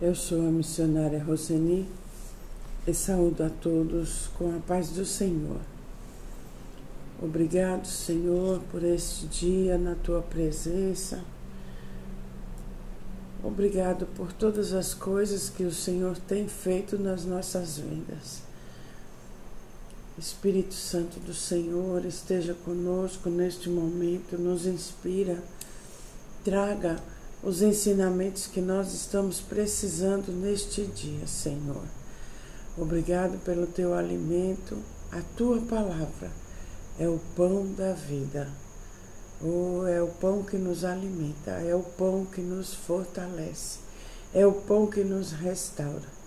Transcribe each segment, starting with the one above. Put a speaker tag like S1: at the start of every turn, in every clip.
S1: Eu sou a missionária Roseni e saúdo a todos com a paz do Senhor. Obrigado, Senhor, por este dia na tua presença. Obrigado por todas as coisas que o Senhor tem feito nas nossas vidas. Espírito Santo do Senhor, esteja conosco neste momento, nos inspira, traga os ensinamentos que nós estamos precisando neste dia, Senhor. Obrigado pelo teu alimento, a tua palavra é o pão da vida. Oh, é o pão que nos alimenta, é o pão que nos fortalece, é o pão que nos restaura.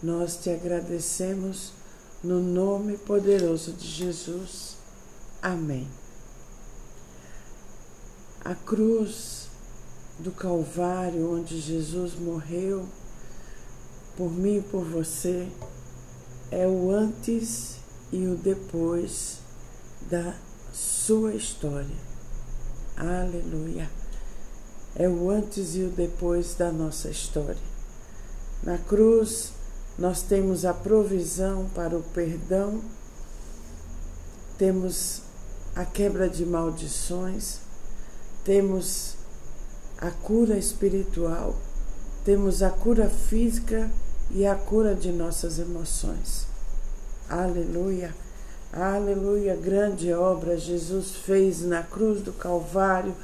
S1: Nós te agradecemos no nome poderoso de Jesus. Amém. A cruz do Calvário, onde Jesus morreu por mim e por você, é o antes e o depois da sua história. Aleluia. É o antes e o depois da nossa história. Na cruz, nós temos a provisão para o perdão, temos a quebra de maldições, temos a cura espiritual, temos a cura física e a cura de nossas emoções. Aleluia, aleluia, grande obra Jesus fez na cruz do Calvário,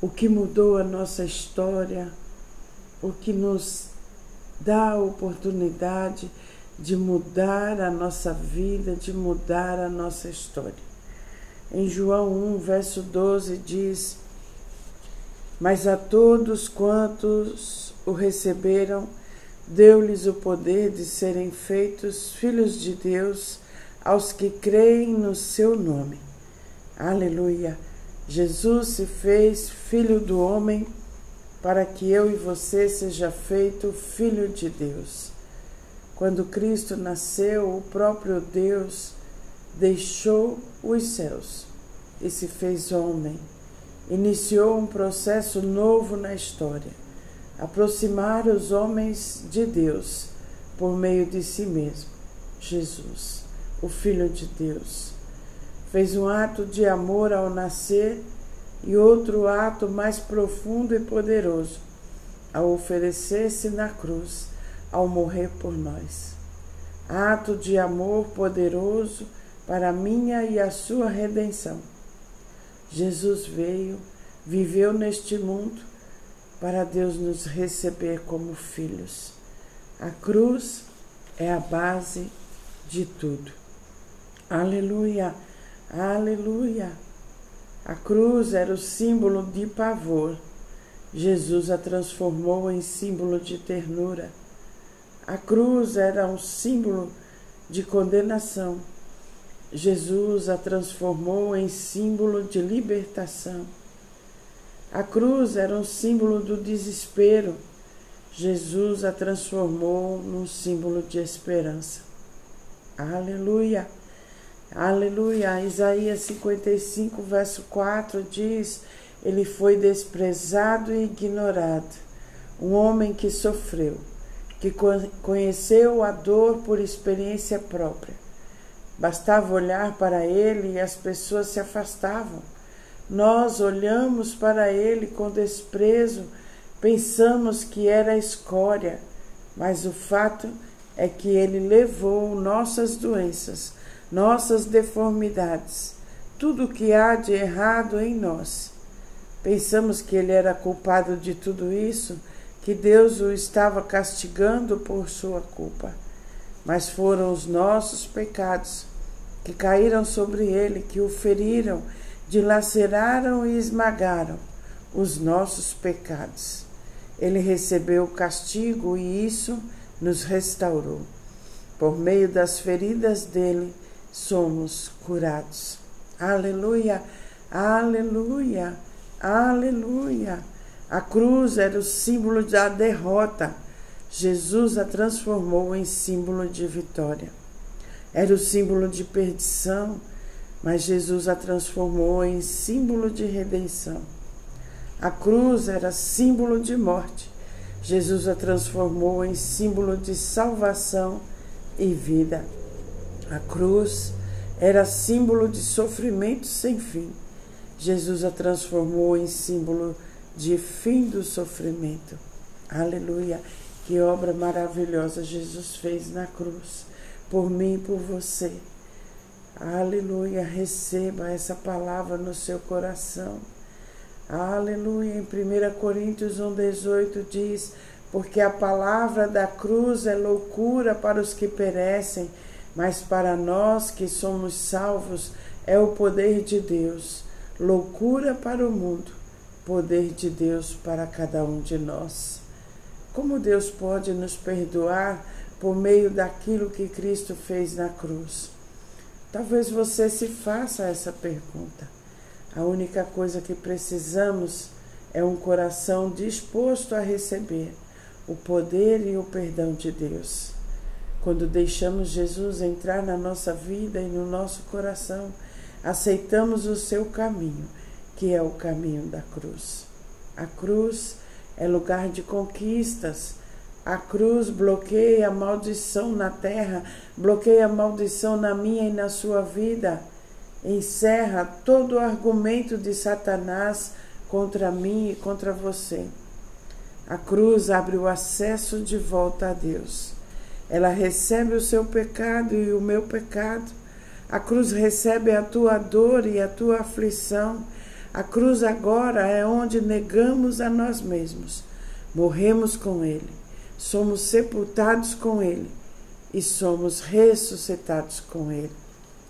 S1: o que mudou a nossa história, o que nos dá a oportunidade de mudar a nossa vida, de mudar a nossa história. Em João 1, verso 12 diz: mas a todos quantos o receberam, deu-lhes o poder de serem feitos filhos de Deus aos que creem no seu nome. Aleluia! Jesus se fez filho do homem para que eu e você seja feito filho de Deus. Quando Cristo nasceu, o próprio Deus deixou os céus e se fez homem iniciou um processo novo na história, aproximar os homens de Deus por meio de si mesmo, Jesus, o Filho de Deus. Fez um ato de amor ao nascer e outro ato mais profundo e poderoso ao oferecer-se na cruz, ao morrer por nós. Ato de amor poderoso para a minha e a sua redenção Jesus veio, viveu neste mundo para Deus nos receber como filhos. A cruz é a base de tudo. Aleluia, aleluia. A cruz era o símbolo de pavor. Jesus a transformou em símbolo de ternura. A cruz era um símbolo de condenação. Jesus a transformou em símbolo de libertação. A cruz era um símbolo do desespero. Jesus a transformou num símbolo de esperança. Aleluia! Aleluia! Isaías 55, verso 4 diz: Ele foi desprezado e ignorado, um homem que sofreu, que conheceu a dor por experiência própria Bastava olhar para ele e as pessoas se afastavam. Nós olhamos para ele com desprezo, pensamos que era escória, mas o fato é que ele levou nossas doenças, nossas deformidades, tudo o que há de errado em nós. Pensamos que ele era culpado de tudo isso, que Deus o estava castigando por sua culpa. Mas foram os nossos pecados que caíram sobre ele, que o feriram, dilaceraram e esmagaram os nossos pecados. Ele recebeu o castigo e isso nos restaurou. Por meio das feridas dele, somos curados. Aleluia, aleluia, aleluia. A cruz era o símbolo da derrota. Jesus a transformou em símbolo de vitória. Era o símbolo de perdição, mas Jesus a transformou em símbolo de redenção. A cruz era símbolo de morte, Jesus a transformou em símbolo de salvação e vida. A cruz era símbolo de sofrimento sem fim. Jesus a transformou em símbolo de fim do sofrimento. Aleluia! Que obra maravilhosa Jesus fez na cruz, por mim e por você. Aleluia! Receba essa palavra no seu coração. Aleluia! Em 1 Coríntios 1,18 diz: Porque a palavra da cruz é loucura para os que perecem, mas para nós que somos salvos é o poder de Deus loucura para o mundo, poder de Deus para cada um de nós. Como Deus pode nos perdoar por meio daquilo que Cristo fez na cruz? Talvez você se faça essa pergunta. A única coisa que precisamos é um coração disposto a receber o poder e o perdão de Deus. Quando deixamos Jesus entrar na nossa vida e no nosso coração, aceitamos o seu caminho, que é o caminho da cruz. A cruz é lugar de conquistas. A cruz bloqueia a maldição na terra, bloqueia a maldição na minha e na sua vida. Encerra todo o argumento de Satanás contra mim e contra você. A cruz abre o acesso de volta a Deus. Ela recebe o seu pecado e o meu pecado a cruz recebe a tua dor e a tua aflição. A cruz agora é onde negamos a nós mesmos. Morremos com Ele, somos sepultados com Ele e somos ressuscitados com Ele.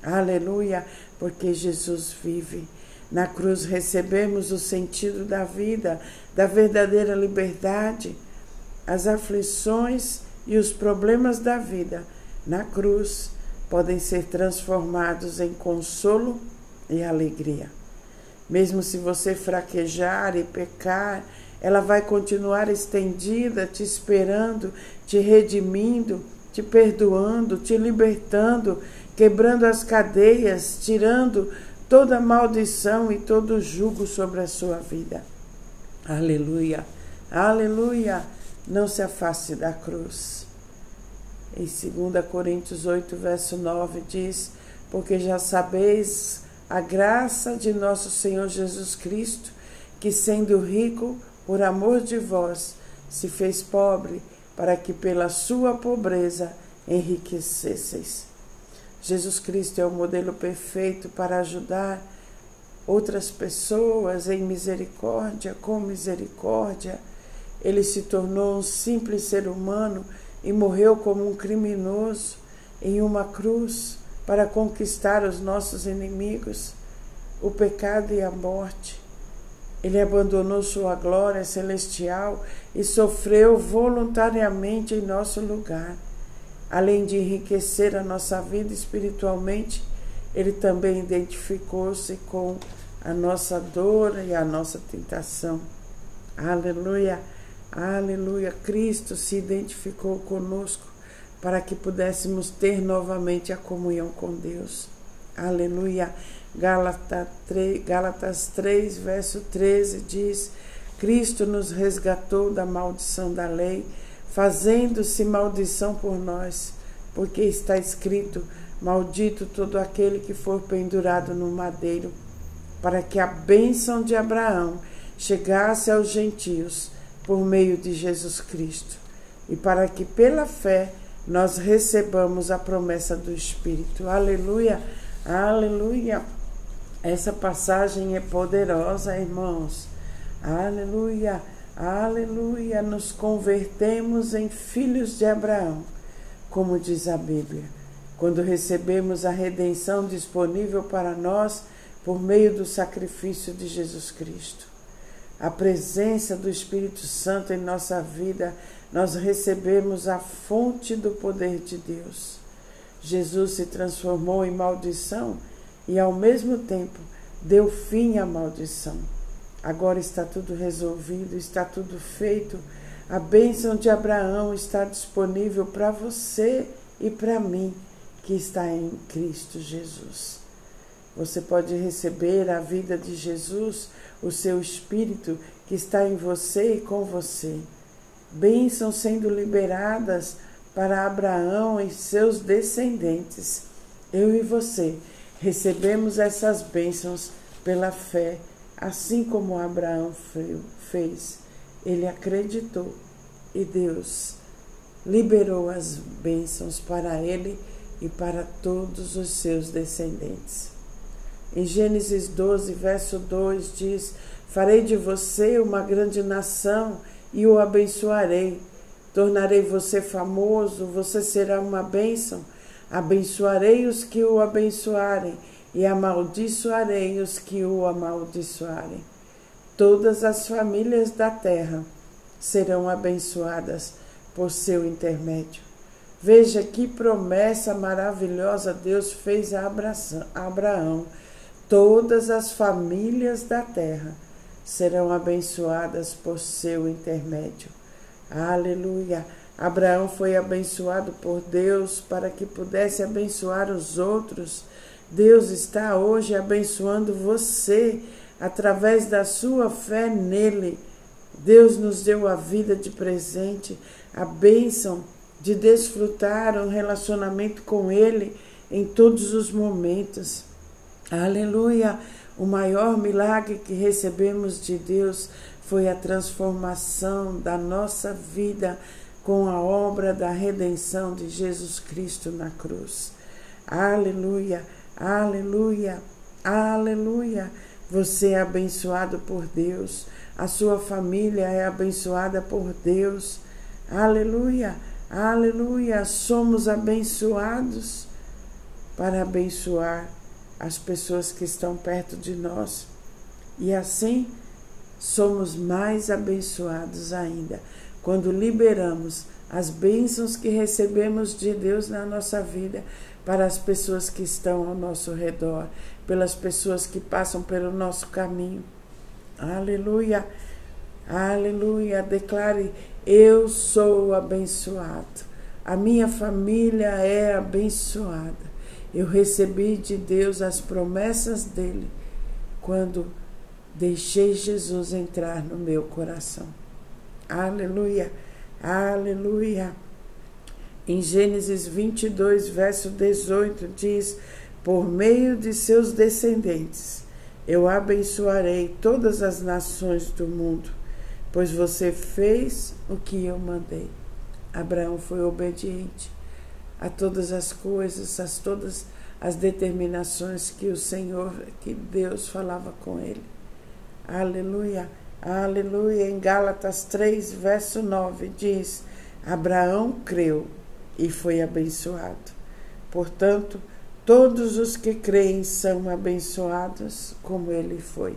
S1: Aleluia, porque Jesus vive. Na cruz recebemos o sentido da vida, da verdadeira liberdade. As aflições e os problemas da vida na cruz podem ser transformados em consolo e alegria. Mesmo se você fraquejar e pecar, ela vai continuar estendida, te esperando, te redimindo, te perdoando, te libertando, quebrando as cadeias, tirando toda maldição e todo jugo sobre a sua vida. Aleluia, aleluia. Não se afaste da cruz. Em 2 Coríntios 8, verso 9, diz: Porque já sabeis a graça de nosso Senhor Jesus Cristo, que sendo rico, por amor de vós, se fez pobre, para que pela sua pobreza enriquecesseis. Jesus Cristo é o modelo perfeito para ajudar outras pessoas em misericórdia, com misericórdia. Ele se tornou um simples ser humano e morreu como um criminoso em uma cruz para conquistar os nossos inimigos, o pecado e a morte. Ele abandonou sua glória celestial e sofreu voluntariamente em nosso lugar. Além de enriquecer a nossa vida espiritualmente, ele também identificou-se com a nossa dor e a nossa tentação. Aleluia! Aleluia! Cristo se identificou conosco para que pudéssemos ter novamente a comunhão com Deus. Aleluia! Gálatas 3, Gálatas 3, verso 13 diz: Cristo nos resgatou da maldição da lei, fazendo-se maldição por nós, porque está escrito: Maldito todo aquele que for pendurado no madeiro, para que a bênção de Abraão chegasse aos gentios por meio de Jesus Cristo e para que pela fé nós recebamos a promessa do Espírito. Aleluia, aleluia. Essa passagem é poderosa, irmãos. Aleluia, aleluia. Nos convertemos em filhos de Abraão, como diz a Bíblia, quando recebemos a redenção disponível para nós por meio do sacrifício de Jesus Cristo a presença do Espírito Santo em nossa vida, nós recebemos a fonte do poder de Deus. Jesus se transformou em maldição e, ao mesmo tempo, deu fim à maldição. Agora está tudo resolvido, está tudo feito. A bênção de Abraão está disponível para você e para mim, que está em Cristo Jesus. Você pode receber a vida de Jesus, o seu Espírito que está em você e com você. Bênçãos sendo liberadas para Abraão e seus descendentes. Eu e você recebemos essas bênçãos pela fé, assim como Abraão fez. Ele acreditou e Deus liberou as bênçãos para ele e para todos os seus descendentes. Em Gênesis 12, verso 2 diz: Farei de você uma grande nação e o abençoarei. Tornarei você famoso, você será uma bênção. Abençoarei os que o abençoarem e amaldiçoarei os que o amaldiçoarem. Todas as famílias da terra serão abençoadas por seu intermédio. Veja que promessa maravilhosa Deus fez a Abraão. Todas as famílias da terra serão abençoadas por seu intermédio. Aleluia! Abraão foi abençoado por Deus para que pudesse abençoar os outros. Deus está hoje abençoando você através da sua fé nele. Deus nos deu a vida de presente, a bênção de desfrutar um relacionamento com Ele em todos os momentos. Aleluia! O maior milagre que recebemos de Deus foi a transformação da nossa vida com a obra da redenção de Jesus Cristo na cruz. Aleluia, aleluia, aleluia. Você é abençoado por Deus, a sua família é abençoada por Deus. Aleluia, aleluia. Somos abençoados para abençoar as pessoas que estão perto de nós. E assim somos mais abençoados ainda quando liberamos as bênçãos que recebemos de Deus na nossa vida para as pessoas que estão ao nosso redor, pelas pessoas que passam pelo nosso caminho. Aleluia, aleluia. Declare: Eu sou abençoado, a minha família é abençoada. Eu recebi de Deus as promessas dele quando deixei Jesus entrar no meu coração. Aleluia, aleluia. Em Gênesis 22, verso 18, diz: Por meio de seus descendentes, eu abençoarei todas as nações do mundo, pois você fez o que eu mandei. Abraão foi obediente a todas as coisas, a todas as determinações que o Senhor, que Deus falava com ele. Aleluia, aleluia. Em Gálatas 3, verso 9, diz: Abraão creu e foi abençoado. Portanto, todos os que creem são abençoados como ele foi.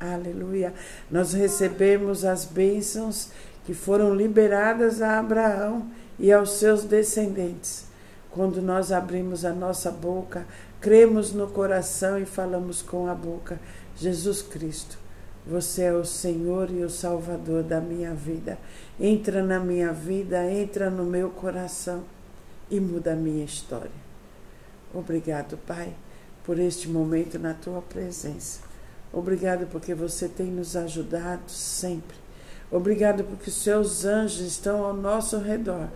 S1: Aleluia. Nós recebemos as bênçãos que foram liberadas a Abraão e aos seus descendentes. Quando nós abrimos a nossa boca, cremos no coração e falamos com a boca: Jesus Cristo, você é o Senhor e o Salvador da minha vida. Entra na minha vida, entra no meu coração e muda a minha história. Obrigado, Pai, por este momento na tua presença. Obrigado porque você tem nos ajudado sempre Obrigado porque seus anjos estão ao nosso redor,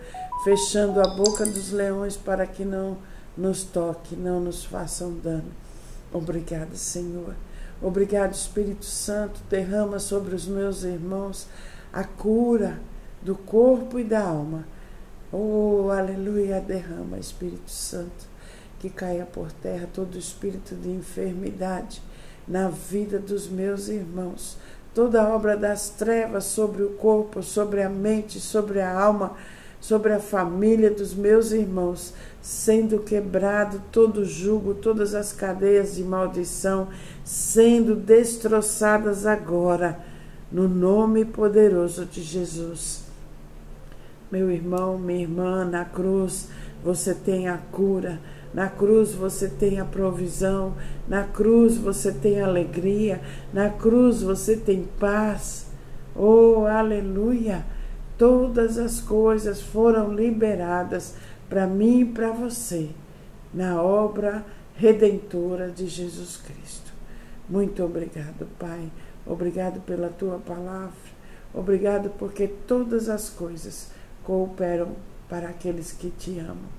S1: fechando a boca dos leões para que não nos toque, não nos façam dano. Obrigado, Senhor. Obrigado, Espírito Santo. Derrama sobre os meus irmãos a cura do corpo e da alma. Oh, aleluia. Derrama, Espírito Santo. Que caia por terra todo espírito de enfermidade na vida dos meus irmãos toda obra das trevas sobre o corpo, sobre a mente, sobre a alma, sobre a família dos meus irmãos, sendo quebrado todo o jugo, todas as cadeias de maldição, sendo destroçadas agora, no nome poderoso de Jesus. Meu irmão, minha irmã, na cruz você tem a cura na cruz você tem a provisão, na cruz você tem alegria, na cruz você tem paz. Oh, aleluia! Todas as coisas foram liberadas para mim e para você na obra redentora de Jesus Cristo. Muito obrigado, Pai. Obrigado pela tua palavra. Obrigado porque todas as coisas cooperam para aqueles que te amam.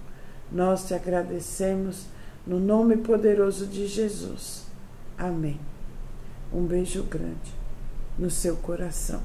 S1: Nós te agradecemos no nome poderoso de Jesus. Amém. Um beijo grande no seu coração.